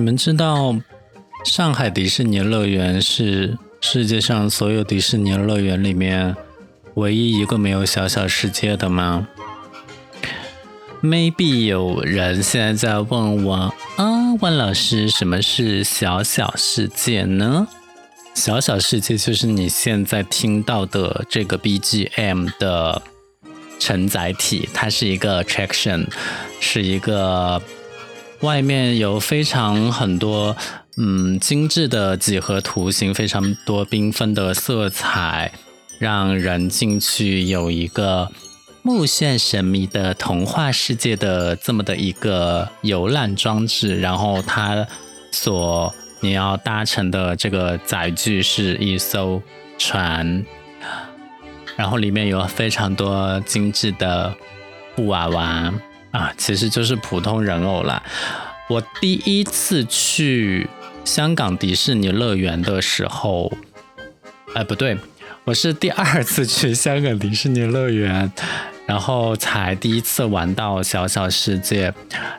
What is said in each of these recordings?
你们知道上海迪士尼乐园是世界上所有迪士尼乐园里面唯一一个没有小小世界的吗？Maybe 有人现在在问我啊，万老师，什么是小小世界呢？小小世界就是你现在听到的这个 BGM 的承载体，它是一个 attraction，是一个。外面有非常很多嗯精致的几何图形，非常多缤纷的色彩，让人进去有一个目眩神迷的童话世界的这么的一个游览装置。然后它所你要搭乘的这个载具是一艘船，然后里面有非常多精致的布娃娃。啊，其实就是普通人偶啦。我第一次去香港迪士尼乐园的时候，哎，不对，我是第二次去香港迪士尼乐园，然后才第一次玩到小小世界，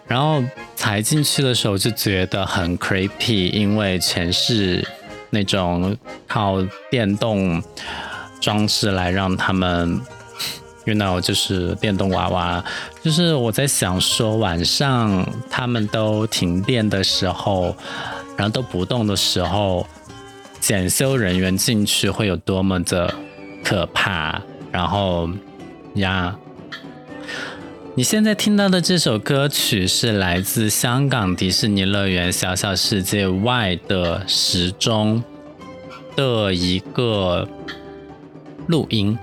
然后才进去的时候就觉得很 creepy，因为全是那种靠电动装置来让他们。You know，就是电动娃娃，就是我在想说，晚上他们都停电的时候，然后都不动的时候，检修人员进去会有多么的可怕。然后呀，你现在听到的这首歌曲是来自香港迪士尼乐园小小世界外的时钟的一个录音。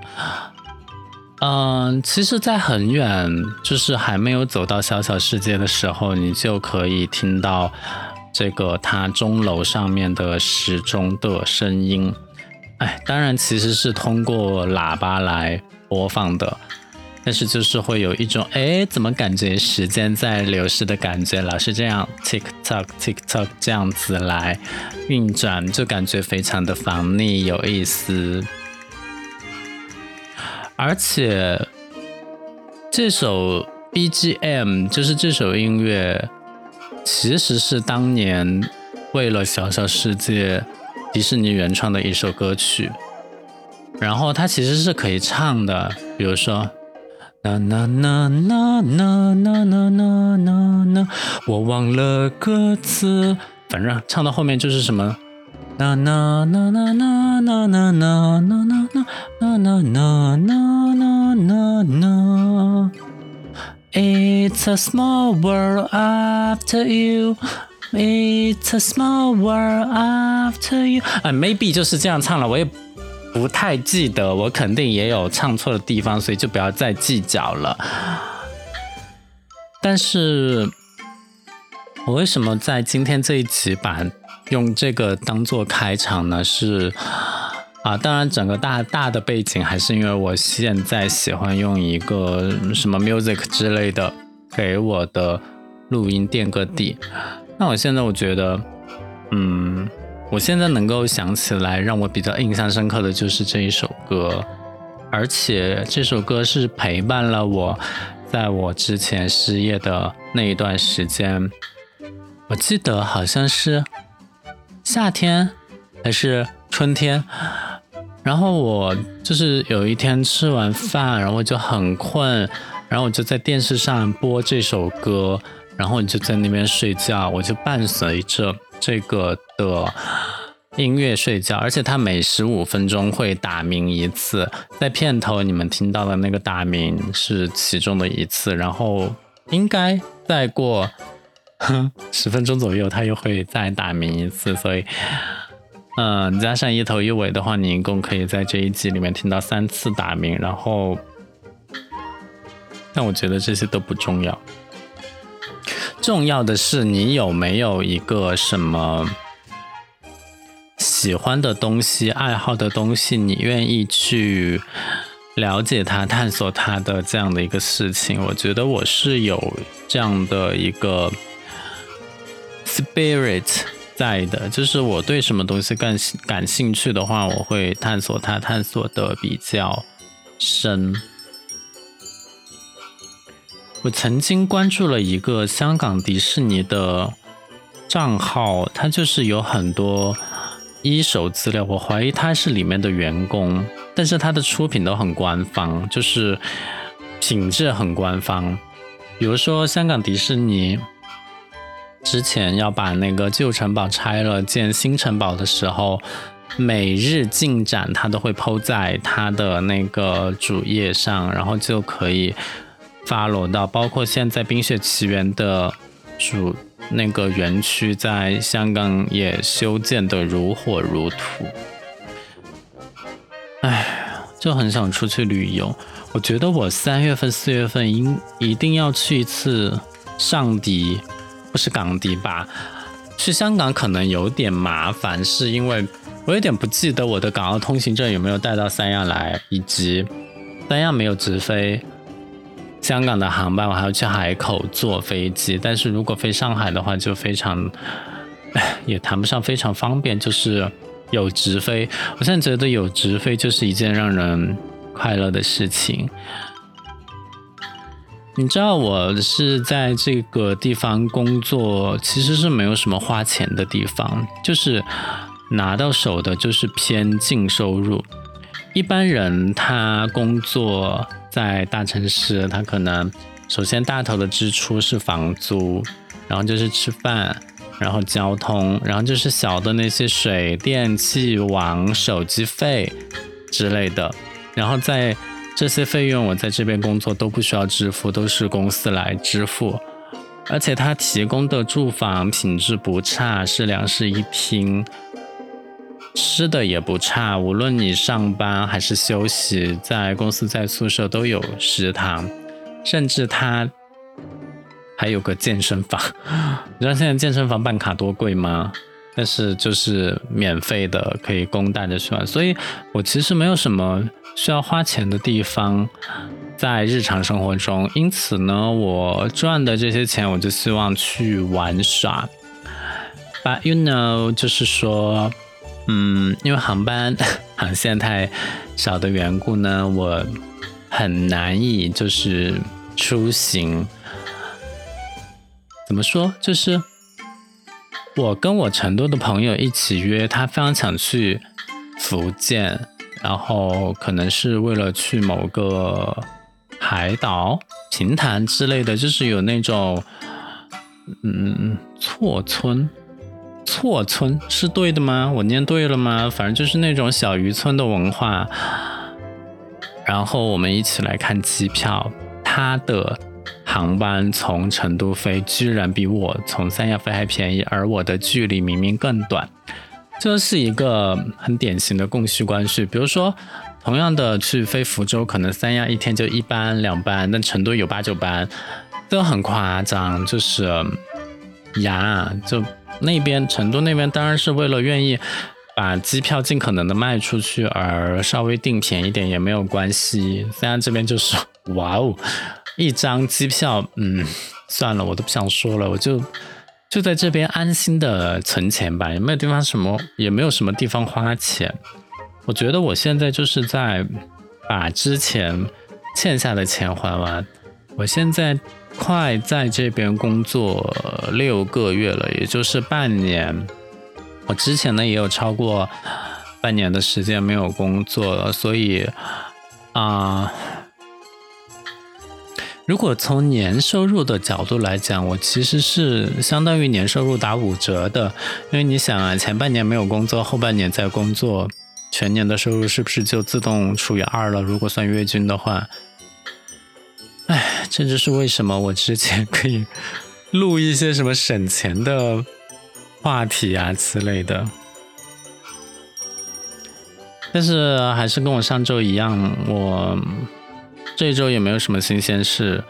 嗯，其实，在很远，就是还没有走到小小世界的时候，你就可以听到这个它钟楼上面的时钟的声音。哎，当然，其实是通过喇叭来播放的，但是就是会有一种，哎，怎么感觉时间在流逝的感觉，老是这样 tick tock tick tock 这样子来运转，就感觉非常的防腻，有意思。而且这首 BGM 就是这首音乐，其实是当年为了《小小世界》迪士尼原创的一首歌曲。然后它其实是可以唱的，比如说，呐呐呐呐呐呐呐呐呐呐，我忘了歌词，反正唱到后面就是什么。Na na na na na na na na na na na na na na na na It's a small world after you. It's a small world after you. 啊，maybe 就是这样唱了，我也不太记得，我肯定也有唱错的地方，所以就不要再计较了。但是，我为什么在今天这一集把用这个当做开场呢？是啊，当然整个大大的背景还是因为我现在喜欢用一个什么 music 之类的给我的录音垫个底。那我现在我觉得，嗯，我现在能够想起来让我比较印象深刻的就是这一首歌，而且这首歌是陪伴了我在我之前失业的那一段时间。我记得好像是。夏天还是春天，然后我就是有一天吃完饭，然后就很困，然后我就在电视上播这首歌，然后你就在那边睡觉，我就伴随着这个的音乐睡觉，而且它每十五分钟会打鸣一次，在片头你们听到的那个打鸣是其中的一次，然后应该再过。十分钟左右，它又会再打鸣一次，所以，嗯，加上一头一尾的话，你一共可以在这一集里面听到三次打鸣。然后，但我觉得这些都不重要，重要的是你有没有一个什么喜欢的东西、爱好的东西，你愿意去了解它、探索它的这样的一个事情。我觉得我是有这样的一个。Spirit 在的，就是我对什么东西更感兴趣的话，我会探索它，探索的比较深。我曾经关注了一个香港迪士尼的账号，它就是有很多一手资料，我怀疑他是里面的员工，但是他的出品都很官方，就是品质很官方。比如说香港迪士尼之前要把那个旧城堡拆了建新城堡的时候，每日进展他都会抛在他的那个主页上，然后就可以发罗到，包括现在《冰雪奇缘》的主那个园区在香港也修建的如火如荼。哎，就很想出去旅游。我觉得我三月份、四月份应一定要去一次上迪，不是港迪吧？去香港可能有点麻烦，是因为我有点不记得我的港澳通行证有没有带到三亚来，以及三亚没有直飞香港的航班，我还要去海口坐飞机。但是如果飞上海的话，就非常，也谈不上非常方便，就是有直飞。我现在觉得有直飞就是一件让人。快乐的事情，你知道我是在这个地方工作，其实是没有什么花钱的地方，就是拿到手的就是偏净收入。一般人他工作在大城市，他可能首先大头的支出是房租，然后就是吃饭，然后交通，然后就是小的那些水电气网、手机费之类的。然后在这些费用，我在这边工作都不需要支付，都是公司来支付，而且他提供的住房品质不差，是两室一厅，吃的也不差，无论你上班还是休息，在公司在宿舍都有食堂，甚至他还有个健身房，你知道现在健身房办卡多贵吗？但是就是免费的，可以供大家去玩，所以我其实没有什么。需要花钱的地方，在日常生活中，因此呢，我赚的这些钱，我就希望去玩耍。But you know，就是说，嗯，因为航班航线太少的缘故呢，我很难以就是出行。怎么说？就是我跟我成都的朋友一起约，他非常想去福建。然后可能是为了去某个海岛、平潭之类的，就是有那种，嗯，错村，错村是对的吗？我念对了吗？反正就是那种小渔村的文化。然后我们一起来看机票，它的航班从成都飞，居然比我从三亚飞还便宜，而我的距离明明更短。这是一个很典型的供需关系。比如说，同样的去飞福州，可能三亚一天就一班两班，但成都有八九班，都很夸张。就是呀，就那边成都那边当然是为了愿意把机票尽可能的卖出去，而稍微定便宜点也没有关系。三亚这边就是哇哦，一张机票，嗯，算了，我都不想说了，我就。就在这边安心的存钱吧，也没有地方什么，也没有什么地方花钱。我觉得我现在就是在把之前欠下的钱还完。我现在快在这边工作六个月了，也就是半年。我之前呢也有超过半年的时间没有工作了，所以啊。如果从年收入的角度来讲，我其实是相当于年收入打五折的，因为你想啊，前半年没有工作，后半年在工作，全年的收入是不是就自动除以二了？如果算月均的话，哎，这就是为什么我之前可以录一些什么省钱的话题啊之类的，但是还是跟我上周一样，我。这一周也没有什么新鲜事，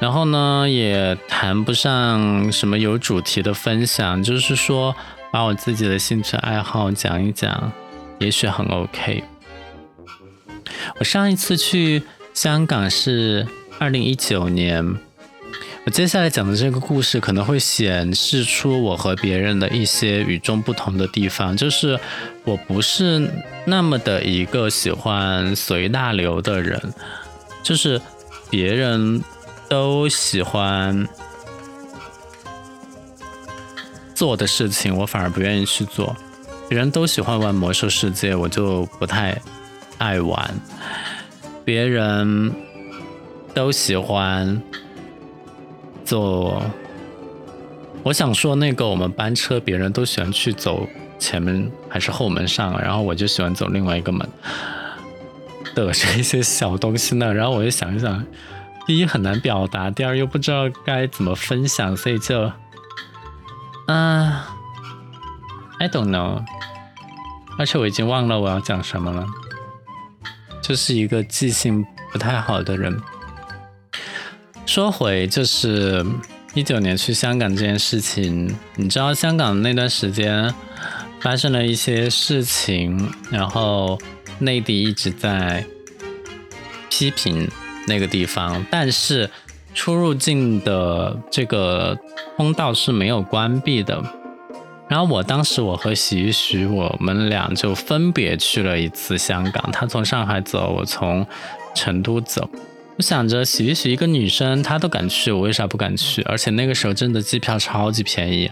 然后呢，也谈不上什么有主题的分享，就是说把我自己的兴趣爱好讲一讲，也许很 OK。我上一次去香港是二零一九年，我接下来讲的这个故事可能会显示出我和别人的一些与众不同的地方，就是我不是那么的一个喜欢随大流的人。就是别人都喜欢，做的事情，我反而不愿意去做。别人都喜欢玩魔兽世界，我就不太爱玩。别人都喜欢做，我想说那个我们班车，别人都喜欢去走前门还是后门上，然后我就喜欢走另外一个门的这些小东西呢。然后我就想一想，第一很难表达，第二又不知道该怎么分享，所以就啊，I don't know。而且我已经忘了我要讲什么了，就是一个记性不太好的人。说回就是一九年去香港这件事情，你知道香港那段时间发生了一些事情，然后内地一直在批评那个地方，但是出入境的这个通道是没有关闭的。然后我当时我和徐徐我们俩就分别去了一次香港，他从上海走，我从成都走。我想着洗衣徐一个女生她都敢去，我为啥不敢去？而且那个时候真的机票超级便宜，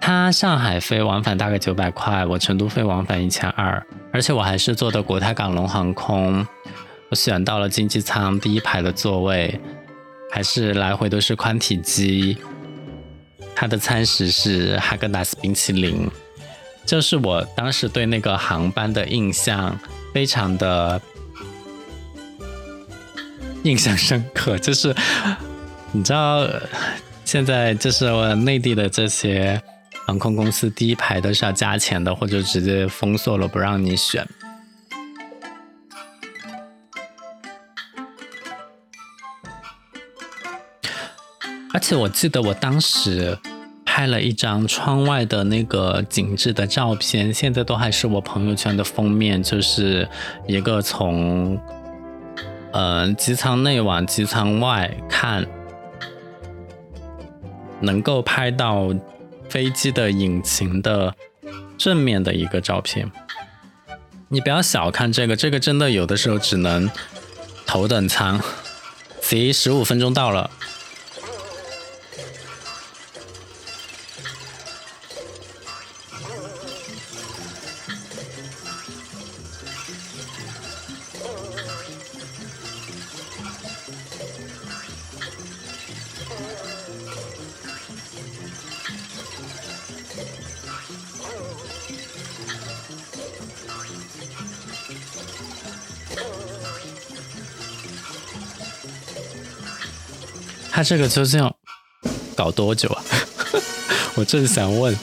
他上海飞往返大概九百块，我成都飞往返一千二，而且我还是坐的国泰港龙航空，我选到了经济舱第一排的座位，还是来回都是宽体机。它的餐食是哈根达斯冰淇淋，就是我当时对那个航班的印象非常的 印象深刻。就是你知道，现在就是内地的这些航空公司第一排都是要加钱的，或者直接封锁了不让你选。而且我记得我当时拍了一张窗外的那个景致的照片，现在都还是我朋友圈的封面，就是一个从呃机舱内往机舱外看，能够拍到飞机的引擎的正面的一个照片。你不要小看这个，这个真的有的时候只能头等舱。行，十五分钟到了。这个究竟要搞多久啊？我正想问。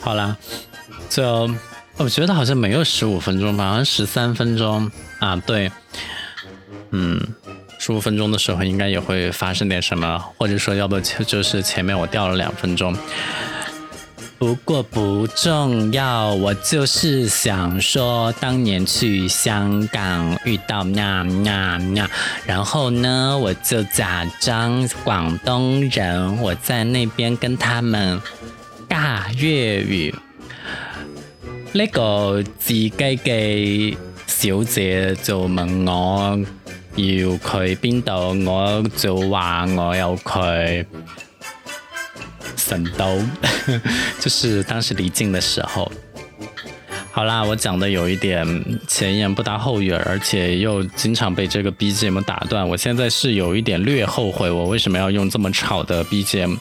好啦，就我觉得好像没有十五分钟吧，好像十三分钟啊。对，嗯，十五分钟的时候应该也会发生点什么，或者说要不就就是前面我掉了两分钟。不过不重要，我就是想说，当年去香港遇到那那那，然后呢，我就假装广东人，我在那边跟他们尬粤语。呢个自己嘅小姐就问我要去边度，我就话我有去。神都，就是当时离境的时候。好啦，我讲的有一点前言不搭后语，而且又经常被这个 BGM 打断。我现在是有一点略后悔，我为什么要用这么吵的 BGM？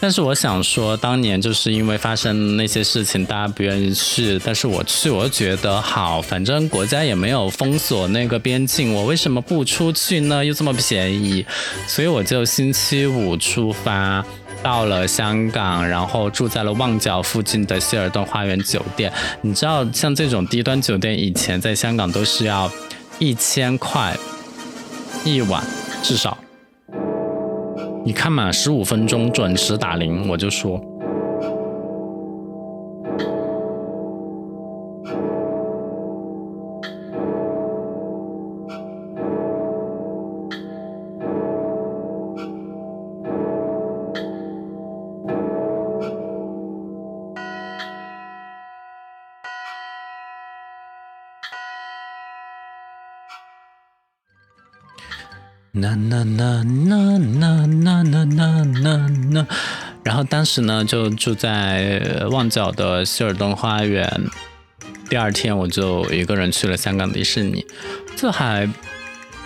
但是我想说，当年就是因为发生那些事情，大家不愿意去，但是我去，我觉得好，反正国家也没有封锁那个边境，我为什么不出去呢？又这么便宜，所以我就星期五出发。到了香港，然后住在了旺角附近的希尔顿花园酒店。你知道，像这种低端酒店，以前在香港都是要一千块一晚，至少。你看嘛，十五分钟准时打铃，我就说。呐呐呐呐呐呐呐呐呐呐。然后当时呢，就住在旺角的希尔顿花园。第二天我就一个人去了香港迪士尼，这还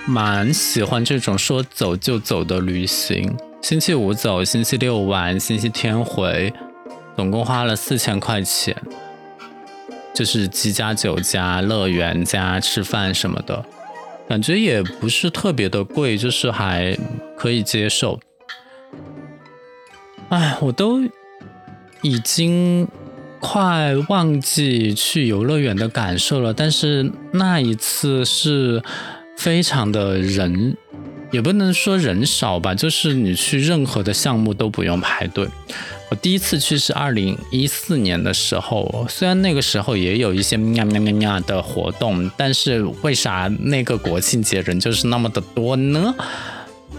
蛮喜欢这种说走就走的旅行。星期五走，星期六玩，星期天回，总共花了四千块钱，就是机加酒加乐园加吃饭什么的，感觉也不是特别的贵，就是还可以接受。哎，我都已经快忘记去游乐园的感受了，但是那一次是非常的人。也不能说人少吧，就是你去任何的项目都不用排队。我第一次去是二零一四年的时候，虽然那个时候也有一些喵喵喵喵的活动，但是为啥那个国庆节人就是那么的多呢？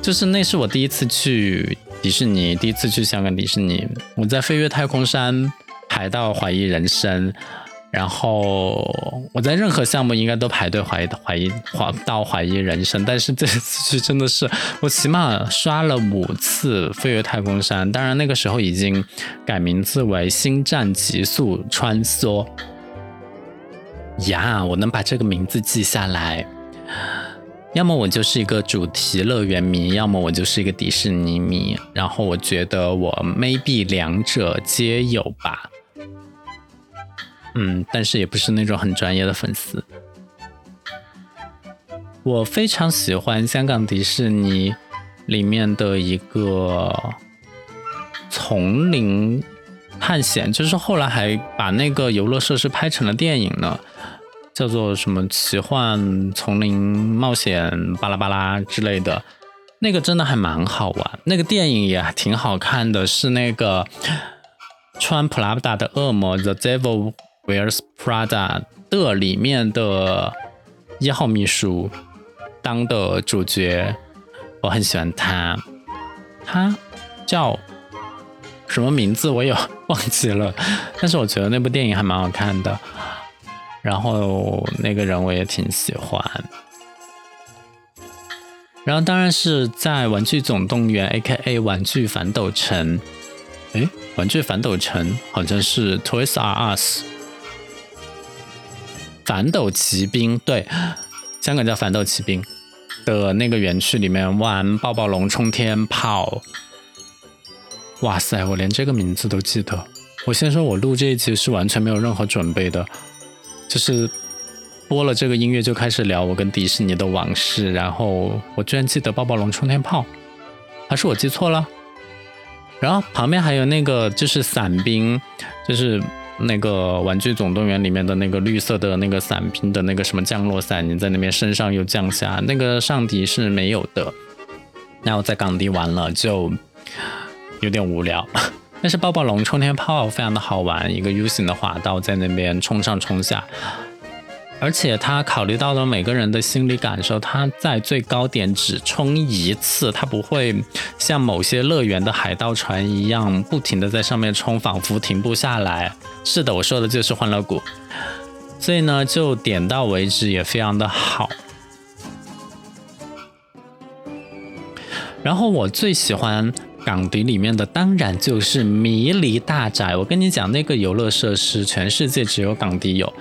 就是那是我第一次去迪士尼，第一次去香港迪士尼，我在飞越太空山排到怀疑人生。然后我在任何项目应该都排队怀疑怀疑怀到怀疑人生，但是这次去真的是我起码刷了五次飞越太空山，当然那个时候已经改名字为星战极速穿梭。呀，我能把这个名字记下来，要么我就是一个主题乐园迷，要么我就是一个迪士尼迷，然后我觉得我 maybe 两者皆有吧。嗯，但是也不是那种很专业的粉丝。我非常喜欢香港迪士尼里面的一个丛林探险，就是后来还把那个游乐设施拍成了电影呢，叫做什么奇幻丛林冒险巴拉巴拉之类的，那个真的还蛮好玩。那个电影也挺好看的，是那个穿普拉达的恶魔 The Devil。Wears Prada 的里面的一号秘书当的主角，我很喜欢他。他叫什么名字我也 忘记了，但是我觉得那部电影还蛮好看的。然后那个人我也挺喜欢。然后当然是在玩具总动员 （A.K.A. 玩具反斗城）。诶，玩具反斗城好像是 Toys R Us。反斗奇兵对，香港叫反斗奇兵的那个园区里面玩抱抱龙冲天炮，哇塞，我连这个名字都记得。我先说，我录这一集是完全没有任何准备的，就是播了这个音乐就开始聊我跟迪士尼的往事，然后我居然记得抱抱龙冲天炮，还是我记错了？然后旁边还有那个就是伞兵，就是。那个玩具总动员里面的那个绿色的那个伞兵的那个什么降落伞，你在那边身上又降下，那个上底是没有的。那我在港地玩了就有点无聊，但是抱抱龙冲天炮非常的好玩，一个 U 型的滑道在那边冲上冲下。而且他考虑到了每个人的心理感受，他在最高点只冲一次，他不会像某些乐园的海盗船一样不停的在上面冲，仿佛停不下来。是的，我说的就是欢乐谷，所以呢，就点到为止，也非常的好。然后我最喜欢港迪里面的，当然就是迷离大宅。我跟你讲，那个游乐设施，全世界只有港迪有。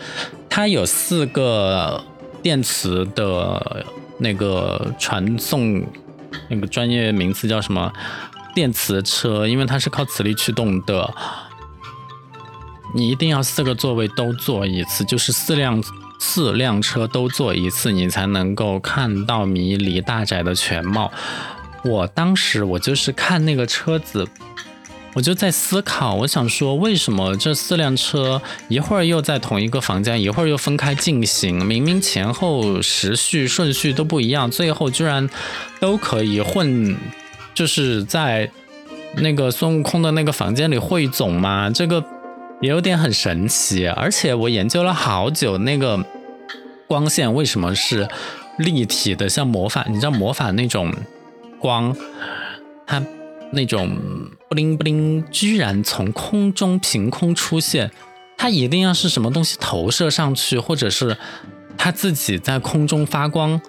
它有四个电磁的那个传送，那个专业名词叫什么？电磁车，因为它是靠磁力驱动的。你一定要四个座位都坐一次，就是四辆四辆车都坐一次，你才能够看到迷离大宅的全貌。我当时我就是看那个车子。我就在思考，我想说，为什么这四辆车一会儿又在同一个房间，一会儿又分开进行，明明前后时序顺序都不一样，最后居然都可以混，就是在那个孙悟空的那个房间里汇总吗？这个也有点很神奇。而且我研究了好久，那个光线为什么是立体的，像魔法，你知道魔法那种光，它。那种不灵不灵，居然从空中凭空出现，它一定要是什么东西投射上去，或者是它自己在空中发光，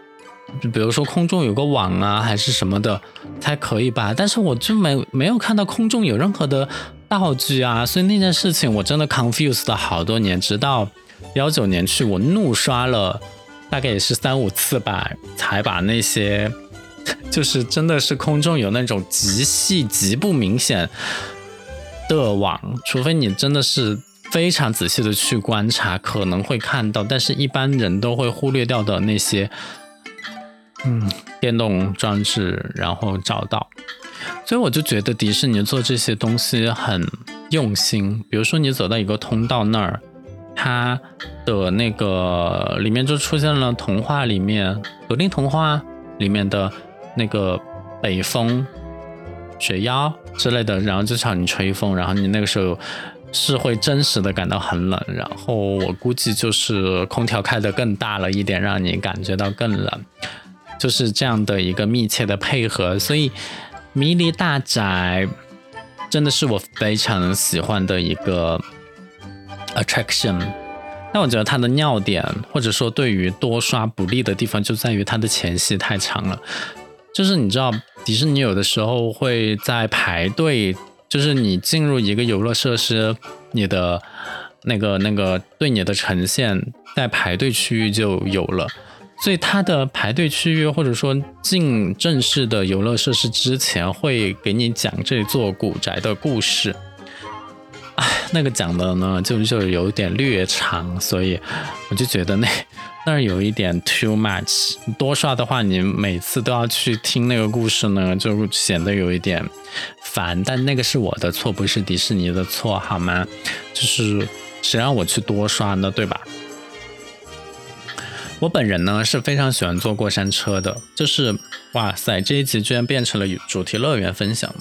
就比如说空中有个网啊，还是什么的才可以吧。但是我就没没有看到空中有任何的道具啊，所以那件事情我真的 confused 了好多年，直到幺九年去，我怒刷了大概也是三五次吧，才把那些 就是真的是空中有那种极细极不明显的网，除非你真的是。非常仔细的去观察，可能会看到，但是一般人都会忽略掉的那些，嗯，电动装置，然后找到。所以我就觉得迪士尼做这些东西很用心。比如说你走到一个通道那儿，它的那个里面就出现了童话里面格林童话里面的那个北风、雪妖之类的，然后就朝你吹风，然后你那个时候。是会真实的感到很冷，然后我估计就是空调开的更大了一点，让你感觉到更冷，就是这样的一个密切的配合。所以迷离大宅真的是我非常喜欢的一个 attraction。但我觉得它的尿点，或者说对于多刷不利的地方，就在于它的前戏太长了。就是你知道，迪士尼有的时候会在排队。就是你进入一个游乐设施，你的那个那个对你的呈现在排队区域就有了，所以它的排队区域或者说进正式的游乐设施之前，会给你讲这座古宅的故事。哎，那个讲的呢，就就有点略长，所以我就觉得那。那儿有一点 too much，多刷的话，你每次都要去听那个故事呢，就显得有一点烦。但那个是我的错，不是迪士尼的错，好吗？就是谁让我去多刷呢，对吧？我本人呢是非常喜欢坐过山车的，就是哇塞，这一集居然变成了主题乐园分享。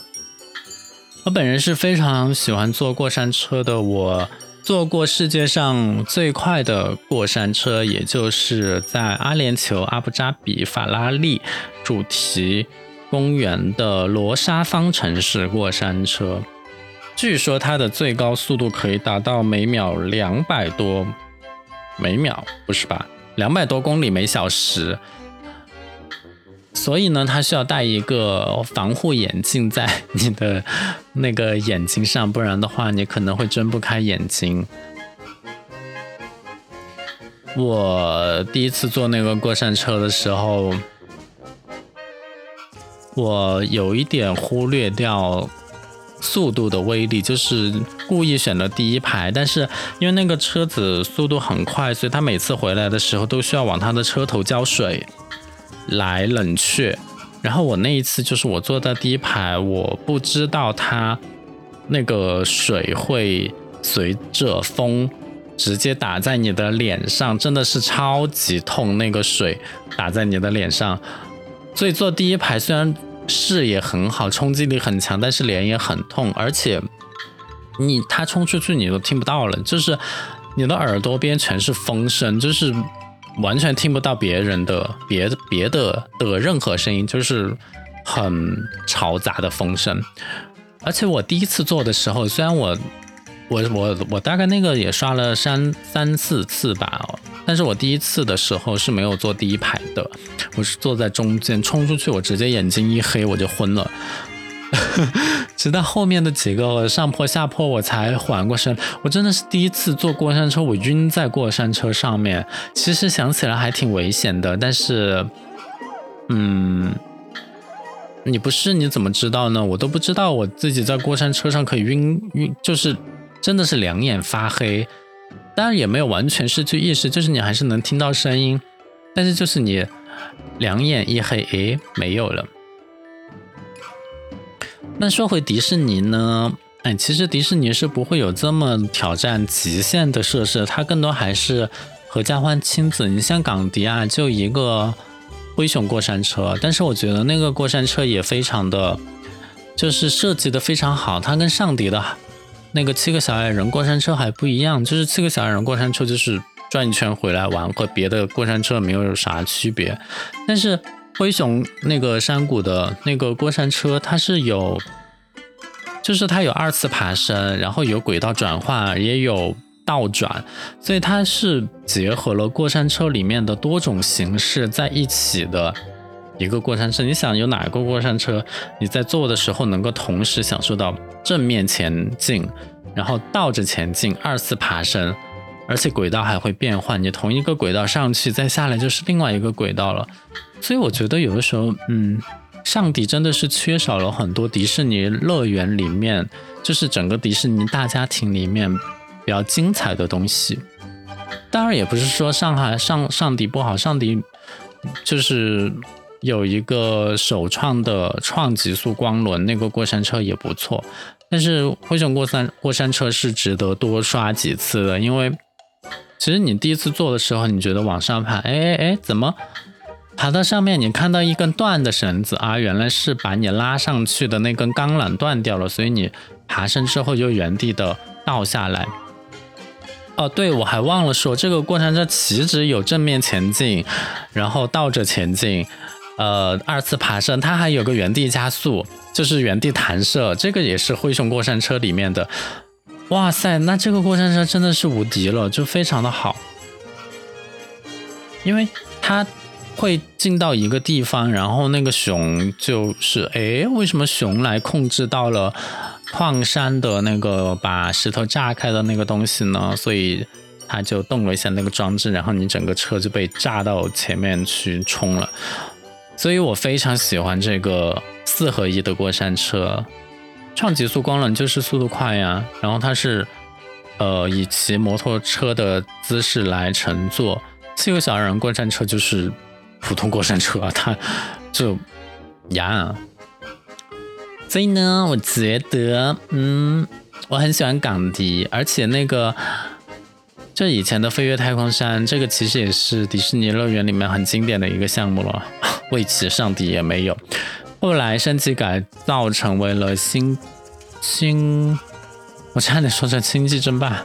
我本人是非常喜欢坐过山车的，我。坐过世界上最快的过山车，也就是在阿联酋阿布扎比法拉利主题公园的罗莎方程式过山车。据说它的最高速度可以达到每秒两百多，每秒不是吧？两百多公里每小时。所以呢，它需要戴一个防护眼镜在你的那个眼睛上，不然的话，你可能会睁不开眼睛。我第一次坐那个过山车的时候，我有一点忽略掉速度的威力，就是故意选了第一排，但是因为那个车子速度很快，所以他每次回来的时候都需要往他的车头浇水。来冷却，然后我那一次就是我坐在第一排，我不知道它那个水会随着风直接打在你的脸上，真的是超级痛，那个水打在你的脸上。所以坐第一排虽然视野很好，冲击力很强，但是脸也很痛，而且你它冲出去你都听不到了，就是你的耳朵边全是风声，就是。完全听不到别人的别的别的的任何声音，就是很嘈杂的风声。而且我第一次做的时候，虽然我我我我大概那个也刷了三三四次吧，但是我第一次的时候是没有坐第一排的，我是坐在中间，冲出去我直接眼睛一黑我就昏了。直到后面的几个上坡下坡，我才缓过神。我真的是第一次坐过山车，我晕在过山车上面。其实想起来还挺危险的，但是，嗯，你不是你怎么知道呢？我都不知道我自己在过山车上可以晕晕，就是真的是两眼发黑。当然也没有完全失去意识，就是你还是能听到声音，但是就是你两眼一黑，诶，没有了。那说回迪士尼呢？哎，其实迪士尼是不会有这么挑战极限的设施，它更多还是合家欢亲子。你像港迪啊，就一个灰熊过山车，但是我觉得那个过山车也非常的，就是设计的非常好。它跟上迪的那个七个小矮人过山车还不一样，就是七个小矮人过山车就是转一圈回来玩，和别的过山车没有啥区别，但是。灰熊那个山谷的那个过山车，它是有，就是它有二次爬升，然后有轨道转换，也有倒转，所以它是结合了过山车里面的多种形式在一起的一个过山车。你想有哪一个过山车你在坐的时候能够同时享受到正面前进，然后倒着前进，二次爬升，而且轨道还会变换，你同一个轨道上去再下来就是另外一个轨道了。所以我觉得有的时候，嗯。上迪真的是缺少了很多迪士尼乐园里面，就是整个迪士尼大家庭里面比较精彩的东西。当然也不是说上海上上迪不好，上迪就是有一个首创的创极速光轮那个过山车也不错，但是灰熊过山过山车是值得多刷几次的，因为其实你第一次做的时候，你觉得往上爬，哎哎哎，怎么？爬到上面，你看到一根断的绳子啊，原来是把你拉上去的那根钢缆断掉了，所以你爬升之后就原地的倒下来。哦，对，我还忘了说，这个过山车岂止有正面前进，然后倒着前进，呃，二次爬升，它还有个原地加速，就是原地弹射，这个也是灰熊过山车里面的。哇塞，那这个过山车真的是无敌了，就非常的好，因为它。会进到一个地方，然后那个熊就是哎，为什么熊来控制到了矿山的那个把石头炸开的那个东西呢？所以它就动了一下那个装置，然后你整个车就被炸到前面去冲了。所以我非常喜欢这个四合一的过山车，创极速光轮就是速度快呀，然后它是呃以骑摩托车的姿势来乘坐，自由小人过山车就是。普通过山车啊，它就呀，所以呢，我觉得，嗯，我很喜欢港迪，而且那个，这以前的飞跃太空山，这个其实也是迪士尼乐园里面很经典的一个项目了，未骑上迪也没有，后来升级改造成为了星星，我差点说成星际争霸。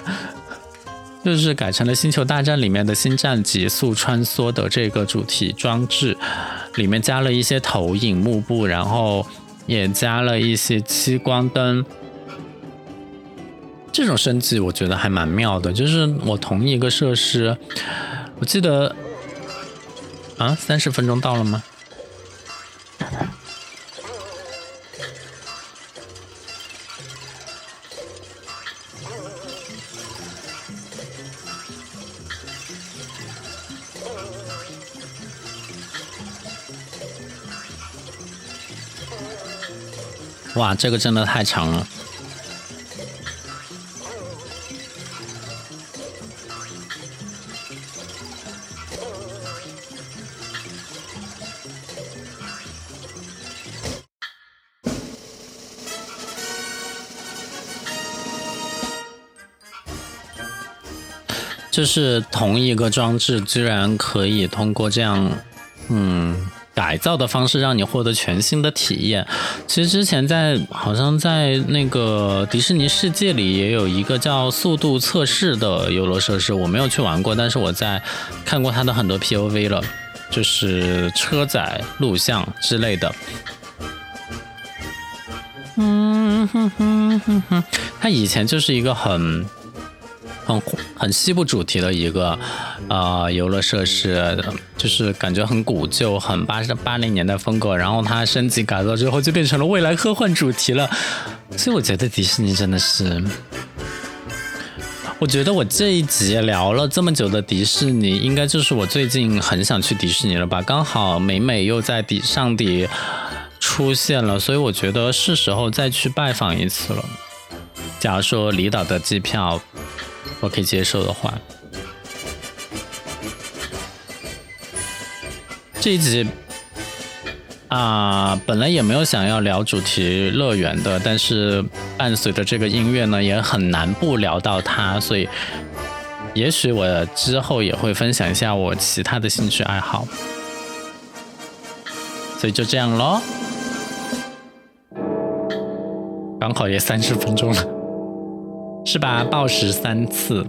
就是改成了《星球大战》里面的星战急速穿梭的这个主题装置，里面加了一些投影幕布，然后也加了一些激光灯。这种升级我觉得还蛮妙的。就是我同一个设施，我记得啊，三十分钟到了吗？哇，这个真的太长了。就是同一个装置，居然可以通过这样，嗯。改造的方式让你获得全新的体验。其实之前在好像在那个迪士尼世界里也有一个叫速度测试的游乐设施，我没有去玩过，但是我在看过它的很多 POV 了，就是车载录像之类的。嗯哼哼哼哼，它以前就是一个很。很很西部主题的一个呃游乐设施，就是感觉很古旧，很八八零年代风格。然后它升级改造之后，就变成了未来科幻主题了。所以我觉得迪士尼真的是，我觉得我这一集聊了这么久的迪士尼，应该就是我最近很想去迪士尼了吧？刚好美美又在底上底出现了，所以我觉得是时候再去拜访一次了。假如说离岛的机票。我可以接受的话，这一集啊，本来也没有想要聊主题乐园的，但是伴随着这个音乐呢，也很难不聊到它，所以也许我之后也会分享一下我其他的兴趣爱好，所以就这样喽，刚好也三十分钟了。是吧？暴食三次，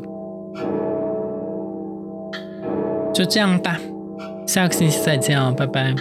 就这样吧。下个星期再见哦，拜拜。